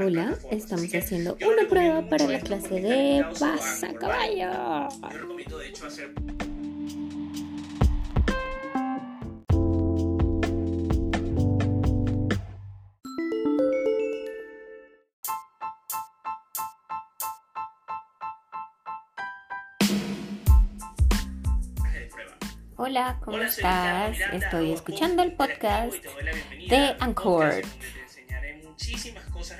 Hola, estamos haciendo una prueba para la clase de pasacaballo. Yo recomiendo de hecho hacer de prueba. Hola, ¿cómo Hola, estás? Miranda, Estoy escuchando el podcast de Anchor muchísimas cosas.